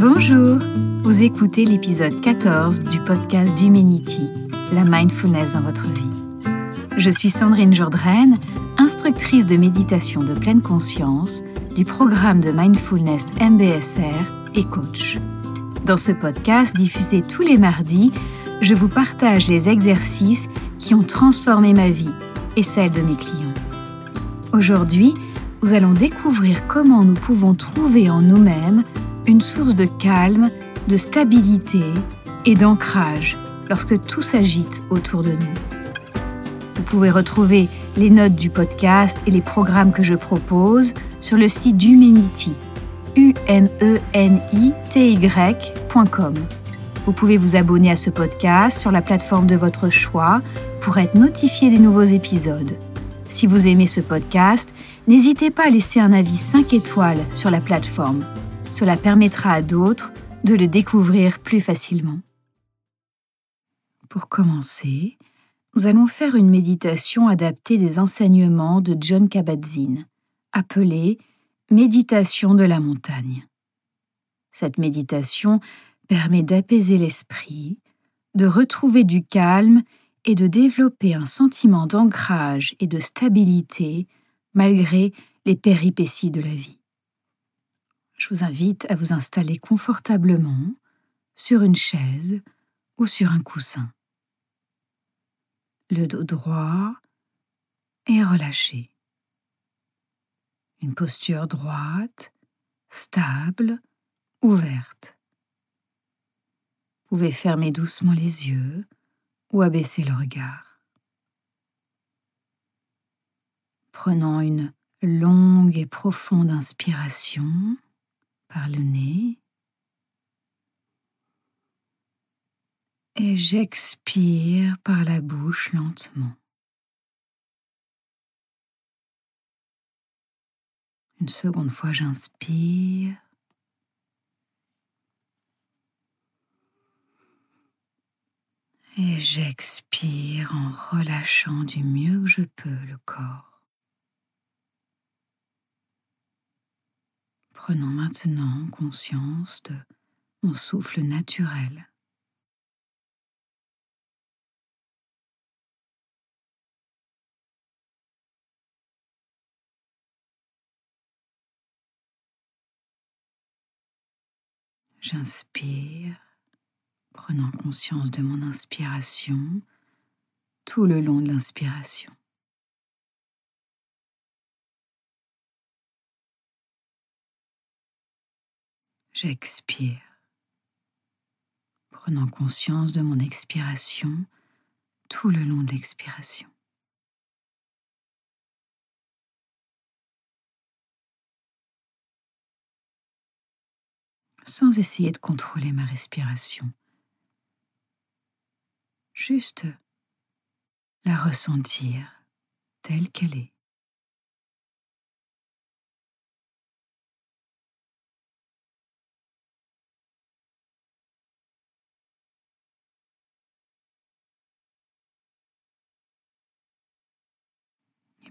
Bonjour, vous écoutez l'épisode 14 du podcast d'Humanity, la mindfulness dans votre vie. Je suis Sandrine Jourdraine, instructrice de méditation de pleine conscience du programme de mindfulness MBSR et coach. Dans ce podcast diffusé tous les mardis, je vous partage les exercices qui ont transformé ma vie et celle de mes clients. Aujourd'hui, nous allons découvrir comment nous pouvons trouver en nous-mêmes une source de calme, de stabilité et d'ancrage lorsque tout s'agite autour de nous. Vous pouvez retrouver les notes du podcast et les programmes que je propose sur le site d'Humanity, u m e n i t y.com. Vous pouvez vous abonner à ce podcast sur la plateforme de votre choix pour être notifié des nouveaux épisodes. Si vous aimez ce podcast, n'hésitez pas à laisser un avis 5 étoiles sur la plateforme. Cela permettra à d'autres de le découvrir plus facilement. Pour commencer, nous allons faire une méditation adaptée des enseignements de John Kabat-Zinn, appelée Méditation de la montagne. Cette méditation permet d'apaiser l'esprit, de retrouver du calme et de développer un sentiment d'ancrage et de stabilité malgré les péripéties de la vie je vous invite à vous installer confortablement sur une chaise ou sur un coussin. Le dos droit et relâché. Une posture droite, stable, ouverte. Vous pouvez fermer doucement les yeux ou abaisser le regard. Prenant une longue et profonde inspiration par le nez. Et j'expire par la bouche lentement. Une seconde fois, j'inspire. Et j'expire en relâchant du mieux que je peux le corps. Prenons maintenant conscience de mon souffle naturel. J'inspire, prenant conscience de mon inspiration tout le long de l'inspiration. J'expire, prenant conscience de mon expiration tout le long de l'expiration. Sans essayer de contrôler ma respiration, juste la ressentir telle qu'elle est.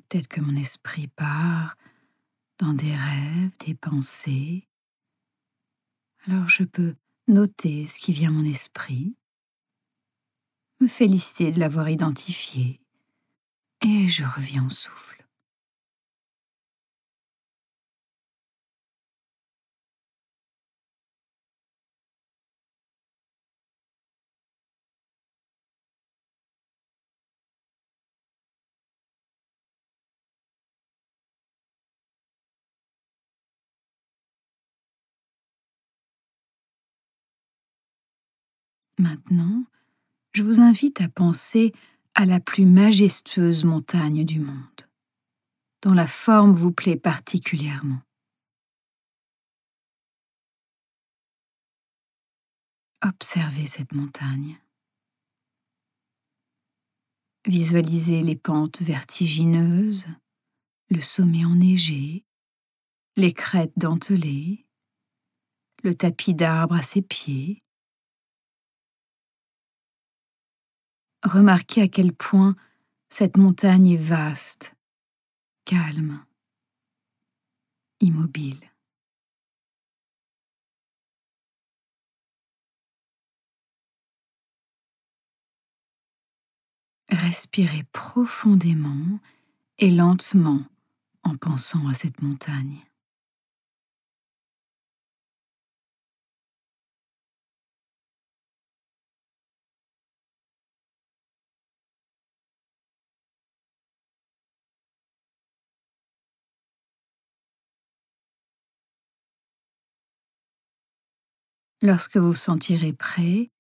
Peut-être que mon esprit part dans des rêves, des pensées. Alors je peux noter ce qui vient à mon esprit, me féliciter de l'avoir identifié, et je reviens au souffle. Maintenant, je vous invite à penser à la plus majestueuse montagne du monde, dont la forme vous plaît particulièrement. Observez cette montagne. Visualisez les pentes vertigineuses, le sommet enneigé, les crêtes dentelées, le tapis d'arbres à ses pieds, remarquer à quel point cette montagne est vaste, calme, immobile. Respirez profondément et lentement en pensant à cette montagne. Lorsque vous sentirez prêt,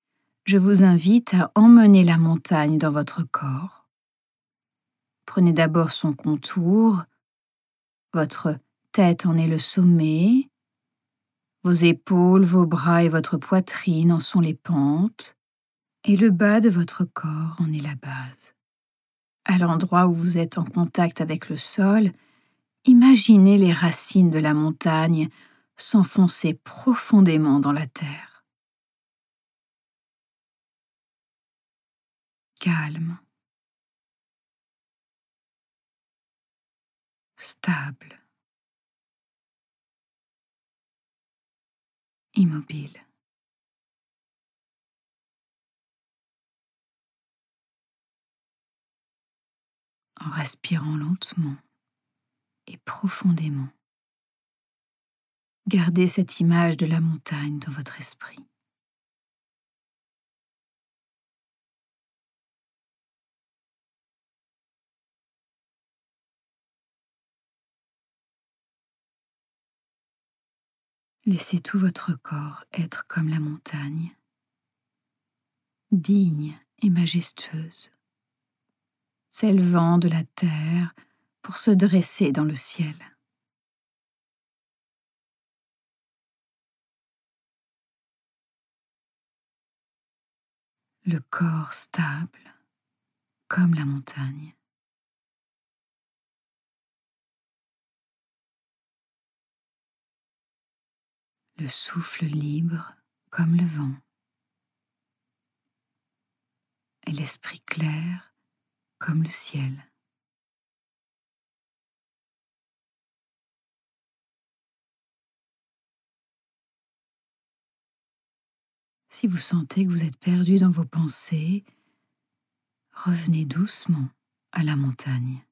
je vous invite à emmener la montagne dans votre corps. Prenez d'abord son contour, votre tête en est le sommet, vos épaules, vos bras et votre poitrine en sont les pentes, et le bas de votre corps en est la base. À l'endroit où vous êtes en contact avec le sol, imaginez les racines de la montagne s'enfoncer profondément dans la terre. Calme. Stable. Immobile. En respirant lentement et profondément. Gardez cette image de la montagne dans votre esprit. Laissez tout votre corps être comme la montagne, digne et majestueuse, s'élevant de la terre pour se dresser dans le ciel. Le corps stable comme la montagne. Le souffle libre comme le vent. Et l'esprit clair comme le ciel. Si vous sentez que vous êtes perdu dans vos pensées, revenez doucement à la montagne.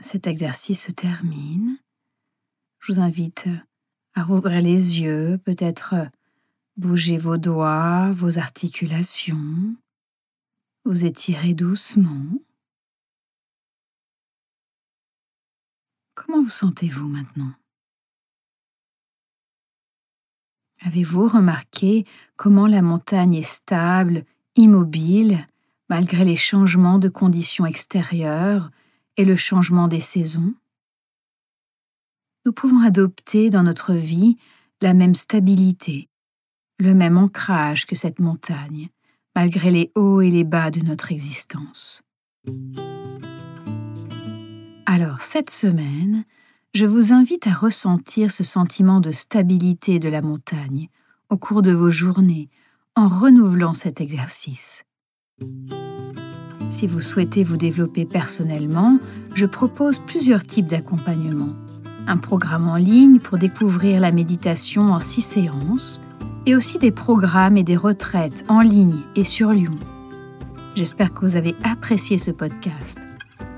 Cet exercice se termine. Je vous invite à rouvrir les yeux, peut-être bouger vos doigts, vos articulations. Vous étirez doucement. Comment vous sentez-vous maintenant? Avez-vous remarqué comment la montagne est stable, immobile, malgré les changements de conditions extérieures et le changement des saisons? Nous pouvons adopter dans notre vie la même stabilité, le même ancrage que cette montagne, malgré les hauts et les bas de notre existence. Alors cette semaine, je vous invite à ressentir ce sentiment de stabilité de la montagne au cours de vos journées en renouvelant cet exercice. Si vous souhaitez vous développer personnellement, je propose plusieurs types d'accompagnement. Un programme en ligne pour découvrir la méditation en six séances, et aussi des programmes et des retraites en ligne et sur Lyon. J'espère que vous avez apprécié ce podcast.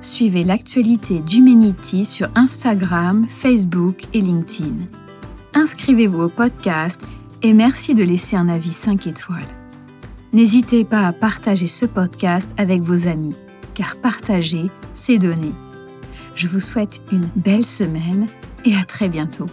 Suivez l'actualité d'Humanity sur Instagram, Facebook et LinkedIn. Inscrivez-vous au podcast et merci de laisser un avis 5 étoiles. N'hésitez pas à partager ce podcast avec vos amis, car partager, c'est donner. Je vous souhaite une belle semaine et à très bientôt.